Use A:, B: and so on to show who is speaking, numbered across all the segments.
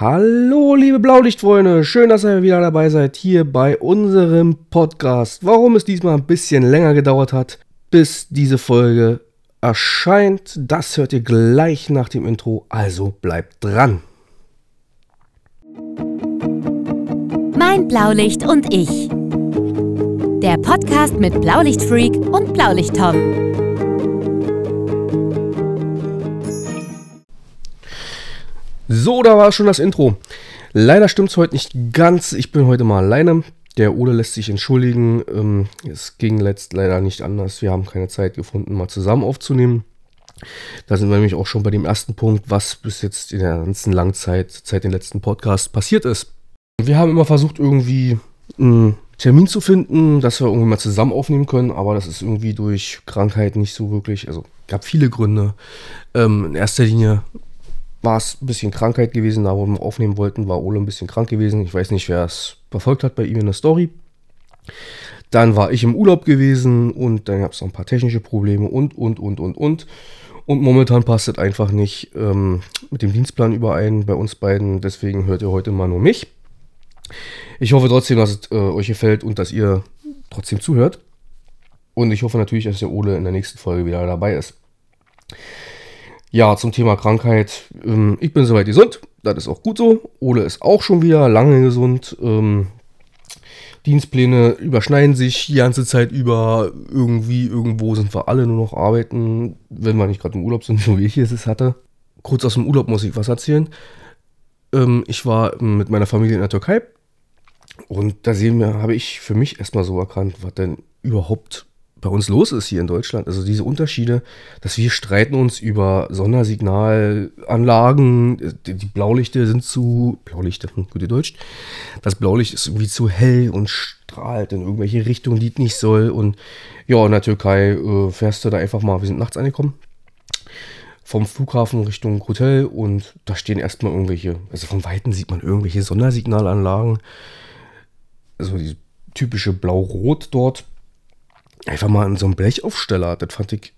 A: Hallo, liebe Blaulichtfreunde, schön, dass ihr wieder dabei seid hier bei unserem Podcast. Warum es diesmal ein bisschen länger gedauert hat, bis diese Folge erscheint, das hört ihr gleich nach dem Intro, also bleibt dran.
B: Mein Blaulicht und ich. Der Podcast mit Blaulichtfreak und Blaulichttom.
A: So, da war schon das Intro. Leider stimmt es heute nicht ganz. Ich bin heute mal alleine. Der Ole lässt sich entschuldigen. Ähm, es ging letzt leider nicht anders. Wir haben keine Zeit gefunden, mal zusammen aufzunehmen. Da sind wir nämlich auch schon bei dem ersten Punkt, was bis jetzt in der ganzen langen Zeit, seit dem letzten Podcast passiert ist. Wir haben immer versucht, irgendwie einen Termin zu finden, dass wir irgendwie mal zusammen aufnehmen können, aber das ist irgendwie durch Krankheit nicht so wirklich. Also gab viele Gründe. Ähm, in erster Linie war es ein bisschen Krankheit gewesen, da wo wir aufnehmen wollten, war Ole ein bisschen krank gewesen. Ich weiß nicht, wer es verfolgt hat bei ihm in der Story. Dann war ich im Urlaub gewesen und dann gab es noch ein paar technische Probleme und, und, und, und, und. Und momentan passt es einfach nicht ähm, mit dem Dienstplan überein bei uns beiden. Deswegen hört ihr heute mal nur mich. Ich hoffe trotzdem, dass es äh, euch gefällt und dass ihr trotzdem zuhört. Und ich hoffe natürlich, dass der Ole in der nächsten Folge wieder dabei ist. Ja, zum Thema Krankheit. Ähm, ich bin soweit gesund. Das ist auch gut so. Ole ist auch schon wieder lange gesund. Ähm, Dienstpläne überschneiden sich die ganze Zeit über. Irgendwie, irgendwo sind wir alle nur noch arbeiten, wenn wir nicht gerade im Urlaub sind, so wie ich es hatte. Kurz aus dem Urlaub muss ich was erzählen. Ähm, ich war mit meiner Familie in der Türkei und da sehen wir, habe ich für mich erstmal so erkannt, was denn überhaupt bei uns los ist hier in Deutschland. Also diese Unterschiede, dass wir streiten uns über Sondersignalanlagen, die, Blaulichter sind zu, Blaulichter, hm, gute Deutsch, das Blaulicht ist irgendwie zu hell und strahlt in irgendwelche Richtungen, die es nicht soll. Und ja, in der Türkei äh, fährst du da einfach mal, wir sind nachts angekommen, vom Flughafen Richtung Hotel und da stehen erstmal irgendwelche, also von Weitem sieht man irgendwelche Sondersignalanlagen, also die typische Blau-Rot dort einfach mal in so einem Blechaufsteller. Das fand ich,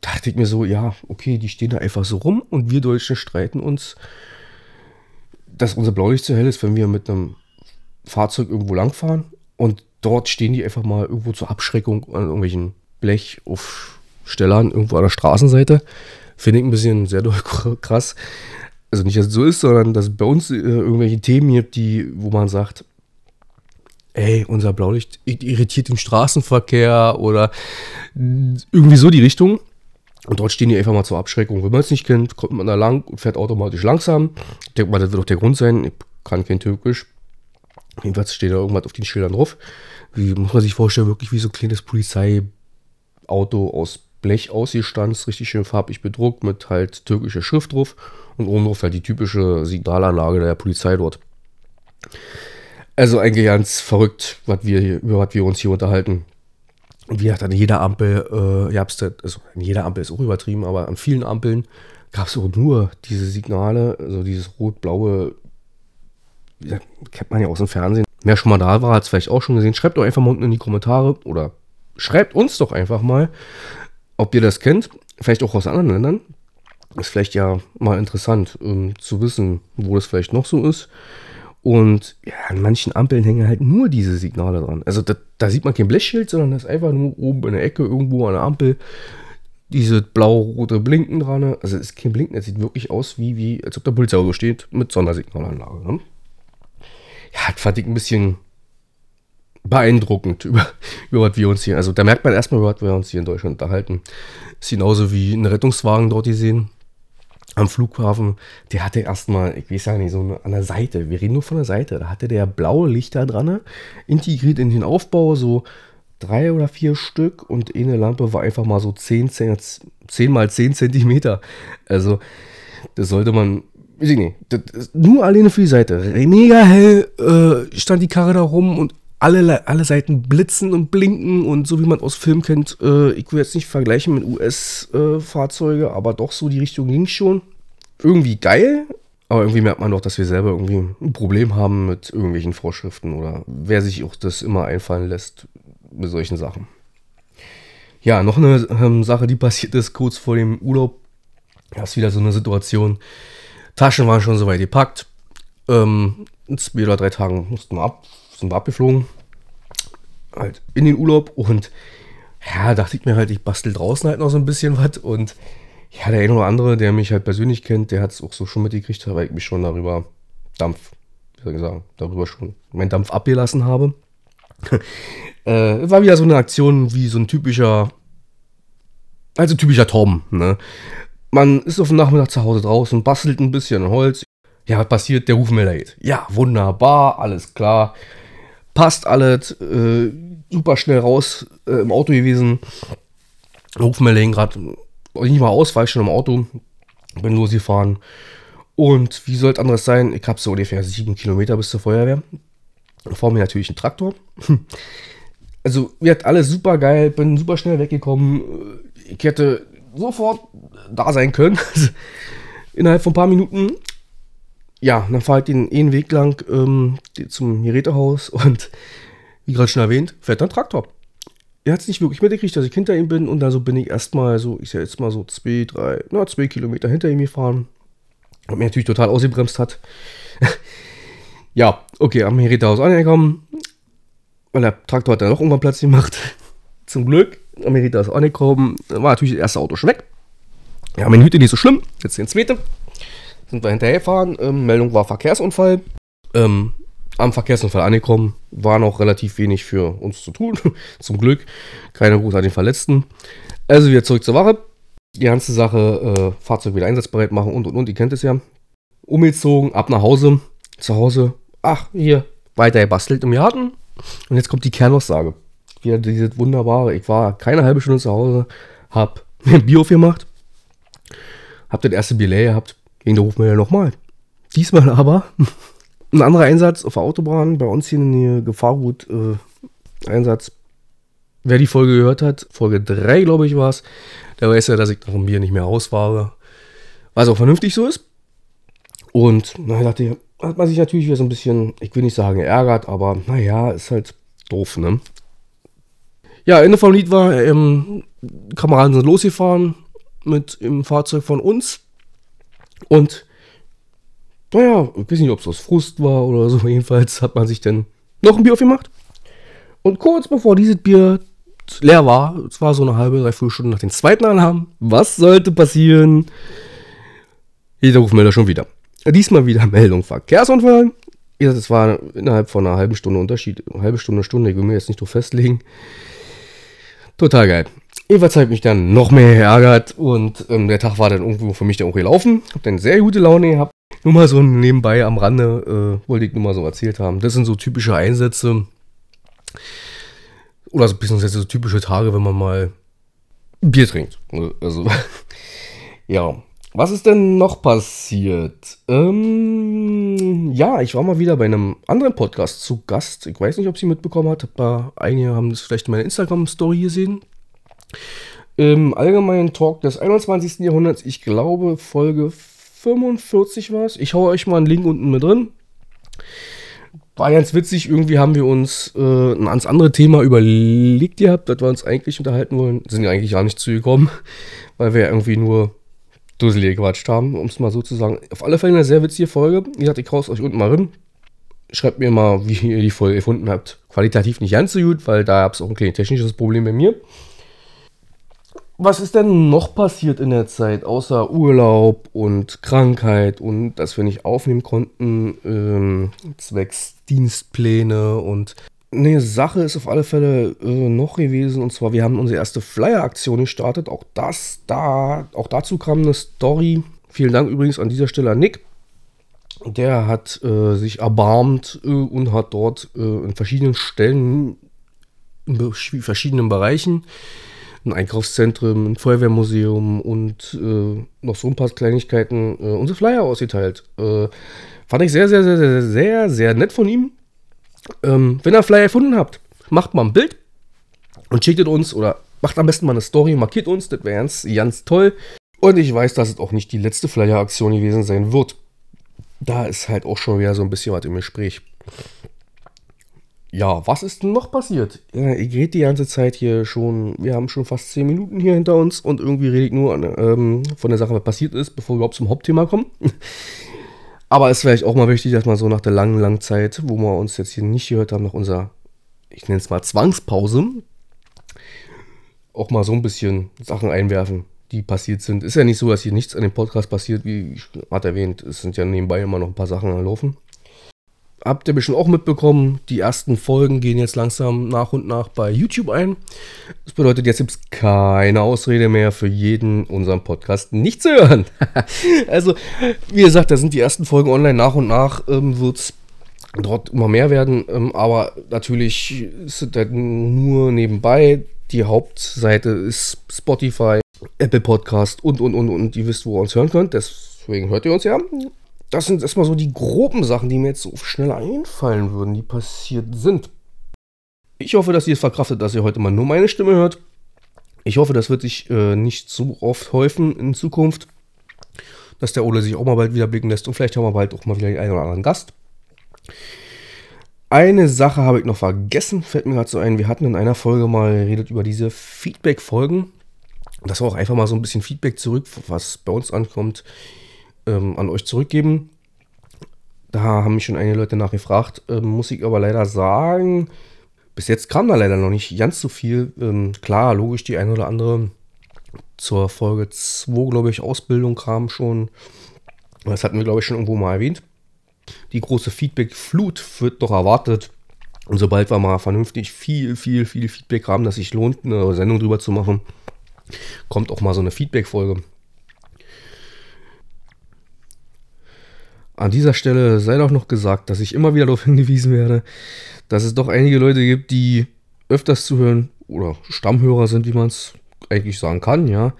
A: dachte ich mir so, ja, okay, die stehen da einfach so rum und wir Deutschen streiten uns, dass unser Blaulicht zu hell ist, wenn wir mit einem Fahrzeug irgendwo langfahren und dort stehen die einfach mal irgendwo zur Abschreckung an irgendwelchen Blechaufstellern irgendwo an der Straßenseite. Finde ich ein bisschen sehr krass. Also nicht, dass es so ist, sondern dass bei uns äh, irgendwelche Themen gibt, die, wo man sagt, ey, unser Blaulicht irritiert den Straßenverkehr oder irgendwie so die Richtung. Und dort stehen die einfach mal zur Abschreckung. Wenn man es nicht kennt, kommt man da lang und fährt automatisch langsam. Ich denke mal, das wird auch der Grund sein. Ich kann kein Türkisch. Jedenfalls steht da irgendwas auf den Schildern drauf. Wie muss man sich vorstellen, wirklich wie so ein kleines Polizeiauto aus Blech ausgestanzt, richtig schön farbig bedruckt, mit halt türkischer Schrift drauf. Und oben drauf halt die typische Signalanlage der Polizei dort. Also eigentlich ganz verrückt, was wir, über was wir uns hier unterhalten. Und wie gesagt, an jeder Ampel, äh, ja, also an jeder Ampel ist auch übertrieben, aber an vielen Ampeln gab es auch nur diese Signale, also dieses rot-blaue, kennt man ja aus dem Fernsehen. Wer schon mal da war, hat es vielleicht auch schon gesehen. Schreibt doch einfach mal unten in die Kommentare oder schreibt uns doch einfach mal, ob ihr das kennt. Vielleicht auch aus anderen Ländern. Ist vielleicht ja mal interessant ähm, zu wissen, wo das vielleicht noch so ist. Und ja, an manchen Ampeln hängen halt nur diese Signale dran. Also da, da sieht man kein Blechschild, sondern das ist einfach nur oben in der Ecke irgendwo an der Ampel diese blau-rote Blinken dran. Also es ist kein Blinken, es sieht wirklich aus wie, wie als ob der Polizeiauto steht mit Sondersignalanlage. Ne? Ja, das fand ich ein bisschen beeindruckend, über, über was wir uns hier, also da merkt man erstmal, was wir uns hier in Deutschland unterhalten. Ist genauso wie ein Rettungswagen dort gesehen am Flughafen, der hatte erstmal, ich weiß ja nicht, so an der Seite, wir reden nur von der Seite, da hatte der blaue Lichter dran, integriert in den Aufbau, so drei oder vier Stück. Und eine Lampe war einfach mal so 10, 10, 10 mal 10 Zentimeter. Also, das sollte man, weiß ich nicht, nur alleine für die Seite. Mega hell äh, stand die Karre da rum und alle, alle Seiten blitzen und blinken und so wie man aus Film kennt, äh, ich will jetzt nicht vergleichen mit US-Fahrzeuge, äh, aber doch so die Richtung ging schon. Irgendwie geil, aber irgendwie merkt man doch, dass wir selber irgendwie ein Problem haben mit irgendwelchen Vorschriften oder wer sich auch das immer einfallen lässt mit solchen Sachen. Ja, noch eine ähm, Sache, die passiert ist kurz vor dem Urlaub. Das ist wieder so eine Situation. Taschen waren schon soweit gepackt. Ähm, in zwei oder drei Tagen mussten wir ab, sind wir abgeflogen. Halt in den Urlaub und ja, dachte ich mir halt, ich bastel draußen halt noch so ein bisschen was und ja, der eine oder andere, der mich halt persönlich kennt, der hat es auch so schon mitgekriegt, weil ich mich schon darüber Dampf, wie soll ich sagen, darüber schon meinen Dampf abgelassen habe. äh, war wieder so eine Aktion wie so ein typischer, also typischer Tom, ne? Man ist auf dem Nachmittag zu Hause draußen, bastelt ein bisschen Holz. Ja, was passiert? Der Rufmelder geht. Ja, wunderbar, alles klar. Passt alles, äh, super schnell raus äh, im Auto gewesen. Rufmelder gerade nicht mal aus, war ich schon im Auto, bin losgefahren. Und wie soll es anderes sein? Ich habe so ungefähr sieben Kilometer bis zur Feuerwehr. Vor mir natürlich ein Traktor. Also, wird alles super geil, bin super schnell weggekommen. Ich hätte sofort da sein können. Innerhalb von ein paar Minuten. Ja, dann fahre ich den einen Weg lang ähm, zum Gerätehaus und wie gerade schon erwähnt, fährt dann Traktor. Er hat es nicht wirklich mitgekriegt, dass ich hinter ihm bin und also bin ich erstmal so, ich sag jetzt mal so zwei, drei, na, zwei Kilometer hinter ihm gefahren. Und mir natürlich total ausgebremst hat. ja, okay, am Gerätehaus angekommen. Weil der Traktor hat dann noch irgendwann Platz gemacht. Zum Glück. Am Gerätehaus angekommen. Dann war natürlich das erste Auto schon weg. Ja, meine Hütte nicht so schlimm. Jetzt den zweiten. Sind wir hinterhergefahren. Ähm, Meldung war Verkehrsunfall. Ähm, am Verkehrsunfall angekommen. War noch relativ wenig für uns zu tun. Zum Glück. Keine Gruß an den Verletzten. Also wieder zurück zur Wache. Die ganze Sache, äh, Fahrzeug wieder einsatzbereit machen und und und. Ihr kennt es ja. Umgezogen, ab nach Hause. Zu Hause. Ach, hier. Weiter gebastelt im Garten. Und jetzt kommt die Kernaussage. Wieder dieses wunderbare. Ich war keine halbe Stunde zu Hause. Hab mir ein Bier aufgemacht. Hab das erste leer gehabt. Ging der Rufmelder nochmal. Diesmal aber ein anderer Einsatz auf der Autobahn. Bei uns hier in der Gefahrgut äh, Einsatz. Wer die Folge gehört hat, Folge 3, glaube ich, war es, der weiß ja, dass ich nach dem Bier nicht mehr ausfahre. Was auch vernünftig so ist. Und na, dachte hat man sich natürlich wieder so ein bisschen, ich will nicht sagen ärgert, aber naja, ist halt doof, ne? Ja, Ende vom Lied war, ähm, Kameraden sind losgefahren mit im Fahrzeug von uns. Und naja, ich weiß nicht, ob es aus Frust war oder so. Jedenfalls hat man sich dann noch ein Bier aufgemacht. Und kurz bevor dieses Bier leer war, es war so eine halbe, dreiviertel Stunde nach dem zweiten Alarm, was sollte passieren? Jeder Rufmelder schon wieder. Diesmal wieder Meldung Verkehrsunfall. Es war innerhalb von einer halben Stunde Unterschied. Eine halbe Stunde, Stunde, ich will mir jetzt nicht so festlegen. Total geil. Jedenfalls hat mich dann noch mehr geärgert und ähm, der Tag war dann irgendwo für mich dann auch gelaufen. Hab dann sehr gute Laune gehabt. Nur mal so nebenbei am Rande äh, wollte ich nur mal so erzählt haben. Das sind so typische Einsätze. Oder so ein bisschen so typische Tage, wenn man mal Bier trinkt. Also, ja. Was ist denn noch passiert? Ähm, ja, ich war mal wieder bei einem anderen Podcast zu Gast. Ich weiß nicht, ob Sie mitbekommen hat. Einige haben das vielleicht in meiner Instagram-Story gesehen. Im allgemeinen Talk des 21. Jahrhunderts, ich glaube, Folge 45 war es. Ich haue euch mal einen Link unten mit drin. War ganz witzig, irgendwie haben wir uns äh, ein ganz anderes Thema überlegt gehabt, das wir uns eigentlich unterhalten wollen. Sind ja eigentlich gar nicht zugekommen, weil wir irgendwie nur Dussel gequatscht haben, um es mal so zu sagen. Auf alle Fälle eine sehr witzige Folge. Wie gesagt, ich raus euch unten mal rein. Schreibt mir mal, wie ihr die Folge gefunden habt. Qualitativ nicht ganz so gut, weil da gab es auch ein kleines technisches Problem bei mir. Was ist denn noch passiert in der Zeit, außer Urlaub und Krankheit und dass wir nicht aufnehmen konnten, ähm, zwecks Dienstpläne und eine Sache ist auf alle Fälle äh, noch gewesen, und zwar, wir haben unsere erste Flyer-Aktion gestartet. Auch das, da, auch dazu kam eine Story. Vielen Dank übrigens an dieser Stelle an Nick. Der hat äh, sich erbarmt äh, und hat dort äh, in verschiedenen Stellen, in verschiedenen Bereichen, ein Einkaufszentrum, ein Feuerwehrmuseum und äh, noch so ein paar Kleinigkeiten äh, unsere Flyer ausgeteilt. fand ich sehr, sehr, sehr, sehr, sehr, sehr nett von ihm ähm, wenn ihr Flyer erfunden habt, macht mal ein Bild und schickt uns oder macht am besten mal eine Story, markiert uns, das wäre ganz, ganz toll. Und ich weiß, dass es auch nicht die letzte Flyer-Aktion gewesen sein wird. Da ist halt auch schon wieder so ein bisschen was im Gespräch. Ja, was ist denn noch passiert? Ja, ich rede die ganze Zeit hier schon, wir haben schon fast 10 Minuten hier hinter uns und irgendwie rede ich nur an, ähm, von der Sache, was passiert ist, bevor wir überhaupt zum Hauptthema kommen. Aber es ist vielleicht auch mal wichtig, dass man so nach der langen, langen Zeit, wo wir uns jetzt hier nicht gehört haben, nach unserer, ich nenne es mal Zwangspause, auch mal so ein bisschen Sachen einwerfen, die passiert sind. Ist ja nicht so, dass hier nichts an dem Podcast passiert, wie ich gerade erwähnt. Es sind ja nebenbei immer noch ein paar Sachen anlaufen. Habt ihr bestimmt auch mitbekommen, die ersten Folgen gehen jetzt langsam nach und nach bei YouTube ein. Das bedeutet, jetzt gibt es keine Ausrede mehr für jeden unseren Podcast nicht zu hören. also, wie gesagt, da sind die ersten Folgen online. Nach und nach ähm, wird es dort immer mehr werden. Ähm, aber natürlich ist es nur nebenbei. Die Hauptseite ist Spotify, Apple Podcast und, und, und, und. Ihr wisst, wo ihr uns hören könnt. Deswegen hört ihr uns ja. Das sind erstmal so die groben Sachen, die mir jetzt so schnell einfallen würden, die passiert sind. Ich hoffe, dass ihr es verkraftet, dass ihr heute mal nur meine Stimme hört. Ich hoffe, das wird sich äh, nicht so oft häufen in Zukunft, dass der Ole sich auch mal bald wieder blicken lässt und vielleicht haben wir bald auch mal wieder einen oder anderen Gast. Eine Sache habe ich noch vergessen, fällt mir gerade so ein. Wir hatten in einer Folge mal geredet über diese Feedback-Folgen. Das war auch einfach mal so ein bisschen Feedback zurück, was bei uns ankommt, ähm, an euch zurückgeben. Da haben mich schon einige Leute nachgefragt. Ähm, muss ich aber leider sagen, bis jetzt kam da leider noch nicht ganz so viel. Ähm, klar, logisch, die eine oder andere zur Folge 2, glaube ich, Ausbildung kam schon. Das hatten wir, glaube ich, schon irgendwo mal erwähnt. Die große Feedback-Flut wird doch erwartet. Und sobald wir mal vernünftig viel, viel, viel Feedback haben, dass sich lohnt, eine Sendung drüber zu machen, kommt auch mal so eine Feedback-Folge. An dieser Stelle sei doch noch gesagt, dass ich immer wieder darauf hingewiesen werde, dass es doch einige Leute gibt, die öfters zuhören oder Stammhörer sind, wie man es eigentlich sagen kann, ja.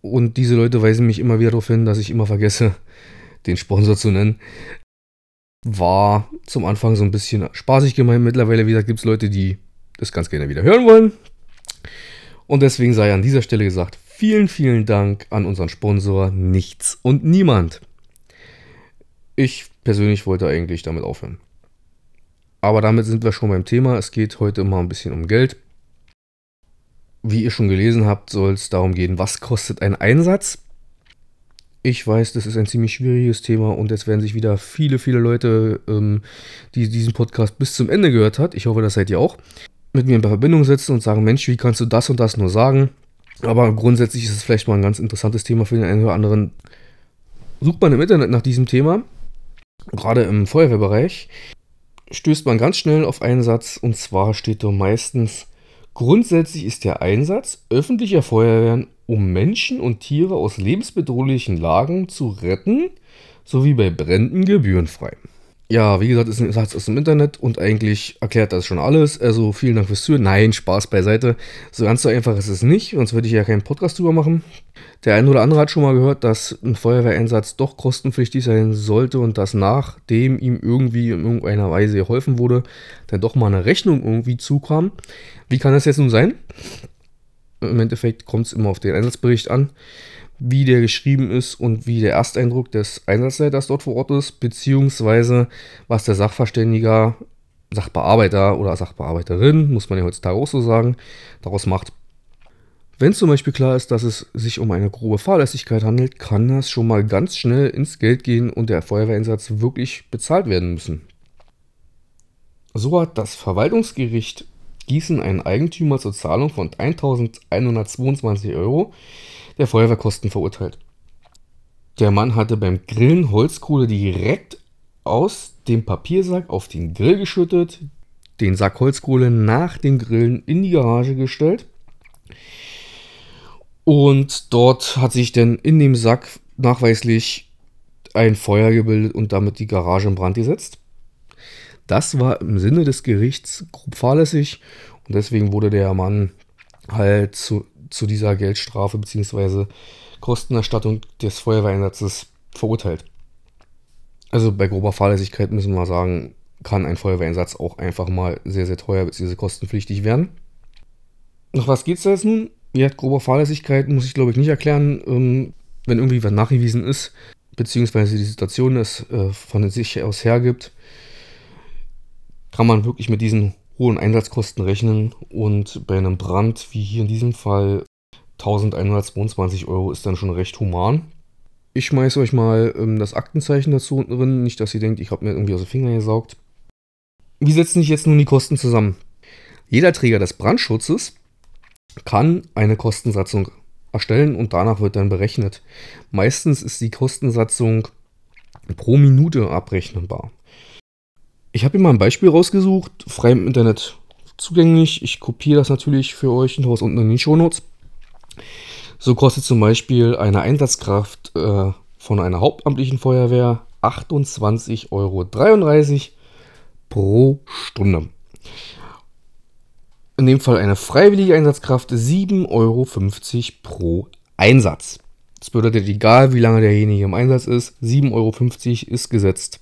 A: Und diese Leute weisen mich immer wieder darauf hin, dass ich immer vergesse, den Sponsor zu nennen. War zum Anfang so ein bisschen spaßig gemeint. Mittlerweile wieder gibt es Leute, die das ganz gerne wieder hören wollen. Und deswegen sei an dieser Stelle gesagt, vielen, vielen Dank an unseren Sponsor Nichts und Niemand. Ich persönlich wollte eigentlich damit aufhören. Aber damit sind wir schon beim Thema. Es geht heute immer ein bisschen um Geld. Wie ihr schon gelesen habt, soll es darum gehen, was kostet ein Einsatz. Ich weiß, das ist ein ziemlich schwieriges Thema und es werden sich wieder viele, viele Leute, ähm, die diesen Podcast bis zum Ende gehört hat, ich hoffe, das seid ihr auch, mit mir in Verbindung setzen und sagen, Mensch, wie kannst du das und das nur sagen? Aber grundsätzlich ist es vielleicht mal ein ganz interessantes Thema für den einen oder anderen. Sucht man im Internet nach diesem Thema gerade im Feuerwehrbereich, stößt man ganz schnell auf einen Satz und zwar steht da meistens, grundsätzlich ist der Einsatz öffentlicher Feuerwehren, um Menschen und Tiere aus lebensbedrohlichen Lagen zu retten, sowie bei Bränden gebührenfrei. Ja, wie gesagt, ist ein Satz aus dem Internet und eigentlich erklärt das schon alles. Also vielen Dank fürs Zuhören. Nein, Spaß beiseite. So ganz so einfach ist es nicht, sonst würde ich ja keinen Podcast drüber machen. Der eine oder andere hat schon mal gehört, dass ein Feuerwehreinsatz doch kostenpflichtig sein sollte und dass nachdem ihm irgendwie in irgendeiner Weise geholfen wurde, dann doch mal eine Rechnung irgendwie zukam. Wie kann das jetzt nun sein? Im Endeffekt kommt es immer auf den Einsatzbericht an wie der geschrieben ist und wie der Ersteindruck des Einsatzleiters dort vor Ort ist, beziehungsweise was der Sachverständiger, Sachbearbeiter oder Sachbearbeiterin, muss man ja heutzutage auch so sagen, daraus macht. Wenn zum Beispiel klar ist, dass es sich um eine grobe Fahrlässigkeit handelt, kann das schon mal ganz schnell ins Geld gehen und der Feuerwehreinsatz wirklich bezahlt werden müssen. So hat das Verwaltungsgericht Gießen einen Eigentümer zur Zahlung von 1122 Euro der Feuerwehrkosten verurteilt. Der Mann hatte beim Grillen Holzkohle direkt aus dem Papiersack auf den Grill geschüttet, den Sack Holzkohle nach dem Grillen in die Garage gestellt. Und dort hat sich dann in dem Sack nachweislich ein Feuer gebildet und damit die Garage in Brand gesetzt. Das war im Sinne des Gerichts grob fahrlässig und deswegen wurde der Mann halt zu zu dieser Geldstrafe bzw. Kostenerstattung des Feuerwehreinsatzes verurteilt. Also bei grober Fahrlässigkeit müssen wir sagen, kann ein Feuerwehreinsatz auch einfach mal sehr, sehr teuer bzw. kostenpflichtig werden. Nach was geht es da jetzt nun? Ja, grober Fahrlässigkeit muss ich glaube ich nicht erklären. Ähm, wenn irgendwie was nachgewiesen ist, beziehungsweise die Situation es äh, von sich aus hergibt, kann man wirklich mit diesen hohen Einsatzkosten rechnen und bei einem Brand wie hier in diesem Fall 1122 Euro ist dann schon recht human. Ich schmeiße euch mal ähm, das Aktenzeichen dazu unten drin. Nicht, dass ihr denkt, ich habe mir irgendwie aus den Fingern gesaugt. Wie setzen sich jetzt nun die Kosten zusammen? Jeder Träger des Brandschutzes kann eine Kostensatzung erstellen und danach wird dann berechnet. Meistens ist die Kostensatzung pro Minute abrechnbar. Ich habe hier mal ein Beispiel rausgesucht, frei im Internet zugänglich. Ich kopiere das natürlich für euch und haue es unten in die Shownotes. So kostet zum Beispiel eine Einsatzkraft äh, von einer hauptamtlichen Feuerwehr 28,33 Euro pro Stunde. In dem Fall eine freiwillige Einsatzkraft 7,50 Euro pro Einsatz. Das bedeutet, egal wie lange derjenige im Einsatz ist, 7,50 Euro ist gesetzt.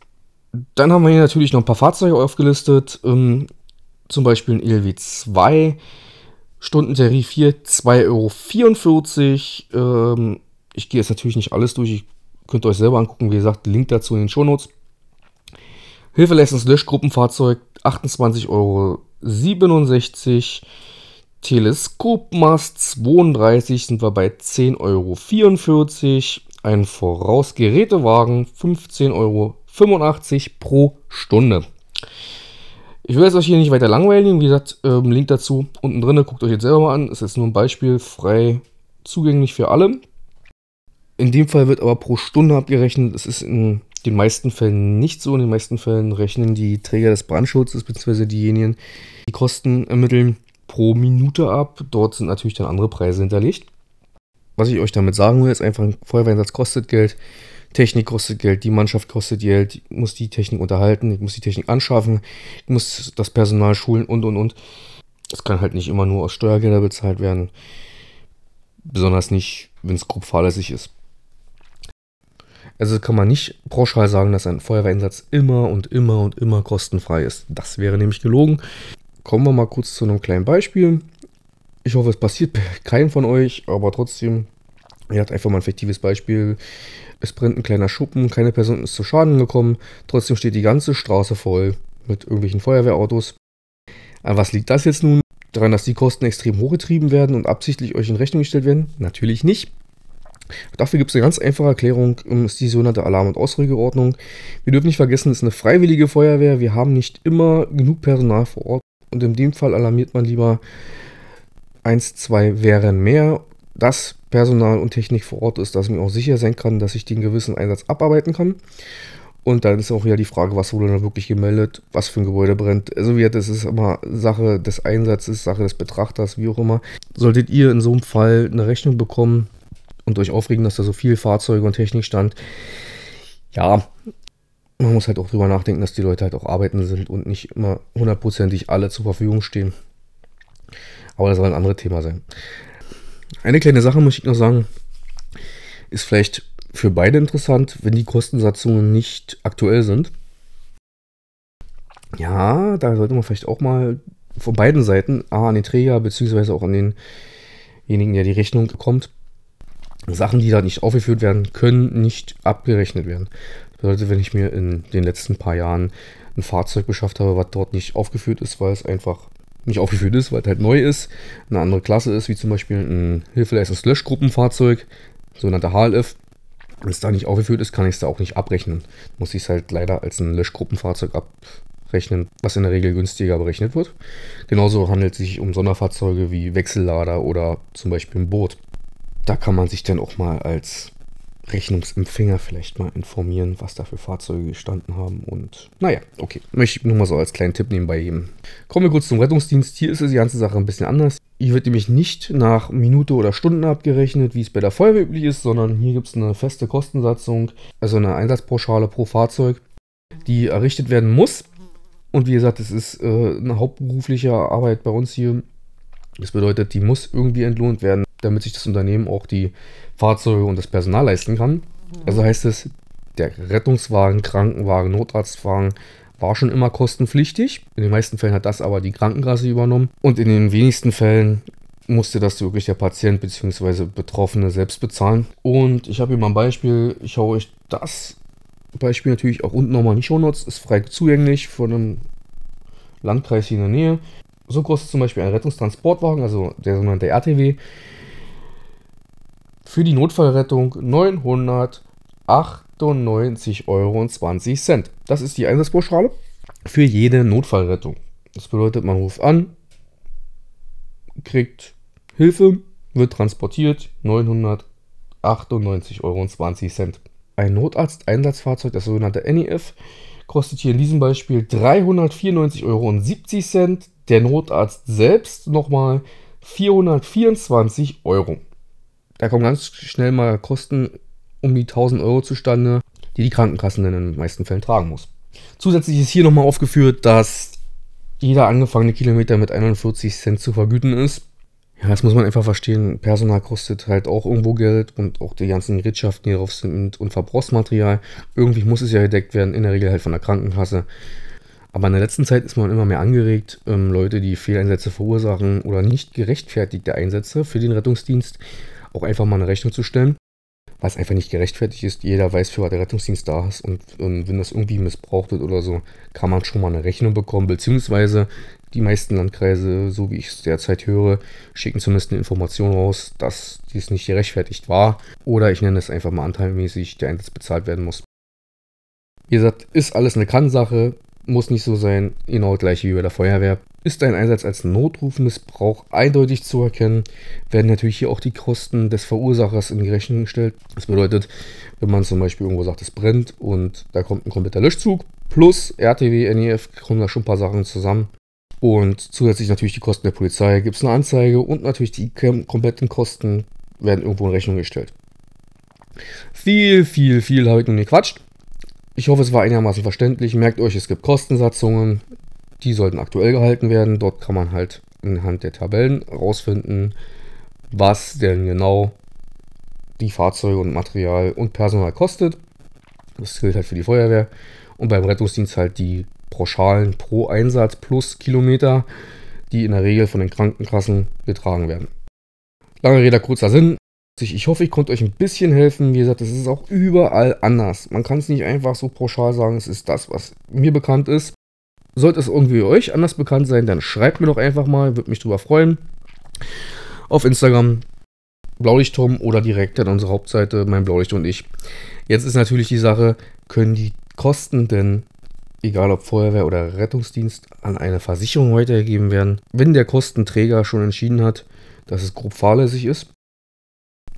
A: Dann haben wir hier natürlich noch ein paar Fahrzeuge aufgelistet. Ähm, zum Beispiel ein ELW 2, Stundentarif hier 2,44 Euro. Ähm, ich gehe jetzt natürlich nicht alles durch, ihr könnt euch selber angucken. Wie gesagt, Link dazu in den Shownotes. Hilfeleistungs Löschgruppenfahrzeug 28,67 Euro. Teleskopmast 32 sind wir bei 10,44 Euro. Ein Vorausgerätewagen 15,85 Euro pro Stunde. Ich will es euch hier nicht weiter langweilen. Wie gesagt, ähm, Link dazu unten drin. Guckt euch jetzt selber mal an. Es ist nur ein Beispiel, frei zugänglich für alle. In dem Fall wird aber pro Stunde abgerechnet. Es ist in den meisten Fällen nicht so. In den meisten Fällen rechnen die Träger des Brandschutzes bzw. diejenigen, die Kosten ermitteln, pro Minute ab. Dort sind natürlich dann andere Preise hinterlegt. Was ich euch damit sagen will, ist einfach, ein Feuerwehreinsatz kostet Geld. Technik kostet Geld, die Mannschaft kostet Geld, ich muss die Technik unterhalten, ich muss die Technik anschaffen, ich muss das Personal schulen und und und. Das kann halt nicht immer nur aus Steuergelder bezahlt werden. Besonders nicht, wenn es grob fahrlässig ist. Also kann man nicht pauschal sagen, dass ein Feuerwehreinsatz immer und immer und immer kostenfrei ist. Das wäre nämlich gelogen. Kommen wir mal kurz zu einem kleinen Beispiel. Ich hoffe, es passiert keinem von euch, aber trotzdem, ihr habt einfach mal ein fiktives Beispiel. Es brennt ein kleiner Schuppen, keine Person ist zu Schaden gekommen. Trotzdem steht die ganze Straße voll mit irgendwelchen Feuerwehrautos. An was liegt das jetzt nun? Daran, dass die Kosten extrem hochgetrieben werden und absichtlich euch in Rechnung gestellt werden? Natürlich nicht. Dafür gibt es eine ganz einfache Erklärung, ähm, ist die sogenannte Alarm- und Ausrückeordnung. Wir dürfen nicht vergessen, es ist eine freiwillige Feuerwehr. Wir haben nicht immer genug Personal vor Ort. Und in dem Fall alarmiert man lieber 1, 2 wären mehr. Das Personal und Technik vor Ort ist, dass ich mir auch sicher sein kann, dass ich den gewissen Einsatz abarbeiten kann. Und dann ist auch wieder die Frage, was wurde da wirklich gemeldet, was für ein Gebäude brennt. Also wie das ist immer Sache des Einsatzes, Sache des Betrachters, wie auch immer. Solltet ihr in so einem Fall eine Rechnung bekommen und euch aufregen, dass da so viel Fahrzeuge und Technik stand, ja, man muss halt auch drüber nachdenken, dass die Leute halt auch arbeiten sind und nicht immer hundertprozentig alle zur Verfügung stehen. Aber das soll ein anderes Thema sein. Eine kleine Sache möchte ich noch sagen, ist vielleicht für beide interessant, wenn die Kostensatzungen nicht aktuell sind. Ja, da sollte man vielleicht auch mal von beiden Seiten, A, an den Träger, beziehungsweise auch an denjenigen, der die Rechnung bekommt, Sachen, die da nicht aufgeführt werden, können nicht abgerechnet werden. Das bedeutet, wenn ich mir in den letzten paar Jahren ein Fahrzeug beschafft habe, was dort nicht aufgeführt ist, weil es einfach nicht aufgeführt ist, weil es halt neu ist, eine andere Klasse ist, wie zum Beispiel ein Hilfeleistungs-Löschgruppenfahrzeug, sogenannter HLF. Wenn es da nicht aufgeführt ist, kann ich es da auch nicht abrechnen. Muss ich es halt leider als ein Löschgruppenfahrzeug abrechnen, was in der Regel günstiger berechnet wird. Genauso handelt es sich um Sonderfahrzeuge wie Wechsellader oder zum Beispiel ein Boot. Da kann man sich dann auch mal als Rechnungsempfänger vielleicht mal informieren, was da für Fahrzeuge gestanden haben. Und naja, okay. Möchte ich nur mal so als kleinen Tipp nebenbei geben. Kommen wir kurz zum Rettungsdienst. Hier ist die ganze Sache ein bisschen anders. Hier wird nämlich nicht nach Minute oder Stunden abgerechnet, wie es bei der Feuerwehr üblich ist, sondern hier gibt es eine feste Kostensatzung, also eine Einsatzpauschale pro Fahrzeug, die errichtet werden muss. Und wie gesagt, es ist äh, eine hauptberufliche Arbeit bei uns hier. Das bedeutet, die muss irgendwie entlohnt werden, damit sich das Unternehmen auch die Fahrzeuge und das Personal leisten kann. Also heißt es, der Rettungswagen, Krankenwagen, Notarztwagen war schon immer kostenpflichtig. In den meisten Fällen hat das aber die Krankenkasse übernommen. Und in den wenigsten Fällen musste das wirklich der Patient bzw. Betroffene selbst bezahlen. Und ich habe hier mal ein Beispiel. Ich schaue euch das Beispiel natürlich auch unten nochmal in die Shownotes. Ist frei zugänglich von einem Landkreis hier in der Nähe. So kostet zum Beispiel ein Rettungstransportwagen, also der sogenannte RTW, für die Notfallrettung 900 98,20 Euro. Das ist die Einsatzpauschale für jede Notfallrettung. Das bedeutet, man ruft an, kriegt Hilfe, wird transportiert, 998,20 Euro. Ein Notarzt-Einsatzfahrzeug, das sogenannte NEF, kostet hier in diesem Beispiel 394,70 Euro. Der Notarzt selbst nochmal 424 Euro. Da kommen ganz schnell mal Kosten um die 1000 Euro zustande, die die Krankenkassen in den meisten Fällen tragen muss. Zusätzlich ist hier nochmal aufgeführt, dass jeder angefangene Kilometer mit 41 Cent zu vergüten ist. Ja, das muss man einfach verstehen. Personal kostet halt auch irgendwo Geld und auch die ganzen Gerätschaften, die drauf sind und Verbrauchsmaterial. Irgendwie muss es ja gedeckt werden, in der Regel halt von der Krankenkasse. Aber in der letzten Zeit ist man immer mehr angeregt, ähm, Leute, die Fehleinsätze verursachen oder nicht gerechtfertigte Einsätze für den Rettungsdienst, auch einfach mal eine Rechnung zu stellen was einfach nicht gerechtfertigt ist. Jeder weiß, für was der Rettungsdienst da ist und ähm, wenn das irgendwie missbraucht wird oder so, kann man schon mal eine Rechnung bekommen, beziehungsweise die meisten Landkreise, so wie ich es derzeit höre, schicken zumindest eine Information raus, dass dies nicht gerechtfertigt war oder ich nenne es einfach mal anteilmäßig, der Einsatz bezahlt werden muss. Wie gesagt, ist alles eine Kannsache, muss nicht so sein, genau gleich wie bei der Feuerwehr. Ist ein Einsatz als Notrufmissbrauch eindeutig zu erkennen, werden natürlich hier auch die Kosten des Verursachers in die Rechnung gestellt. Das bedeutet, wenn man zum Beispiel irgendwo sagt, es brennt und da kommt ein kompletter Löschzug plus RTW, NEF, kommen da schon ein paar Sachen zusammen. Und zusätzlich natürlich die Kosten der Polizei, gibt es eine Anzeige und natürlich die kompletten Kosten werden irgendwo in Rechnung gestellt. Viel, viel, viel habe ich nun gequatscht. Ich hoffe, es war einigermaßen verständlich. Merkt euch, es gibt Kostensatzungen, die sollten aktuell gehalten werden. Dort kann man halt anhand der Tabellen rausfinden, was denn genau die Fahrzeuge und Material und Personal kostet. Das gilt halt für die Feuerwehr. Und beim Rettungsdienst halt die Pauschalen pro Einsatz plus Kilometer, die in der Regel von den Krankenkassen getragen werden. Lange Rede, kurzer Sinn. Ich hoffe, ich konnte euch ein bisschen helfen. Wie gesagt, es ist auch überall anders. Man kann es nicht einfach so pauschal sagen, es ist das, was mir bekannt ist. Sollte es irgendwie euch anders bekannt sein, dann schreibt mir doch einfach mal, würde mich drüber freuen. Auf Instagram Blaulichtturm oder direkt an unsere Hauptseite, mein Blaulicht und ich. Jetzt ist natürlich die Sache, können die Kosten denn, egal ob Feuerwehr oder Rettungsdienst, an eine Versicherung weitergegeben werden, wenn der Kostenträger schon entschieden hat, dass es grob fahrlässig ist?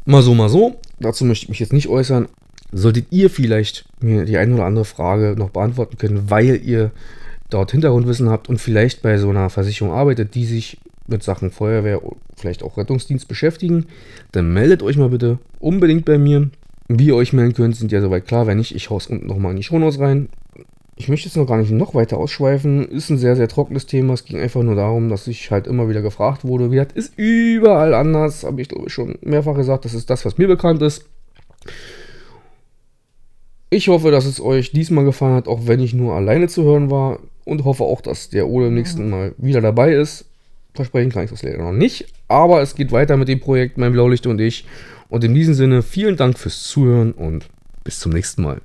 A: Mal so, mal so. Dazu möchte ich mich jetzt nicht äußern. Solltet ihr vielleicht mir die eine oder andere Frage noch beantworten können, weil ihr dort Hintergrundwissen habt und vielleicht bei so einer Versicherung arbeitet, die sich mit Sachen Feuerwehr, vielleicht auch Rettungsdienst beschäftigen, dann meldet euch mal bitte unbedingt bei mir. Wie ihr euch melden könnt, sind ja soweit klar. Wenn nicht, ich haue es unten nochmal in die Shownotes rein. Ich möchte jetzt noch gar nicht noch weiter ausschweifen. Ist ein sehr, sehr trockenes Thema. Es ging einfach nur darum, dass ich halt immer wieder gefragt wurde. Wie das ist überall anders. Habe ich glaube ich schon mehrfach gesagt. Das ist das, was mir bekannt ist. Ich hoffe, dass es euch diesmal gefallen hat, auch wenn ich nur alleine zu hören war. Und hoffe auch, dass der Ole im nächsten Mal wieder dabei ist. Versprechen kann ich das leider noch nicht. Aber es geht weiter mit dem Projekt Mein Blaulicht und ich. Und in diesem Sinne, vielen Dank fürs Zuhören und bis zum nächsten Mal.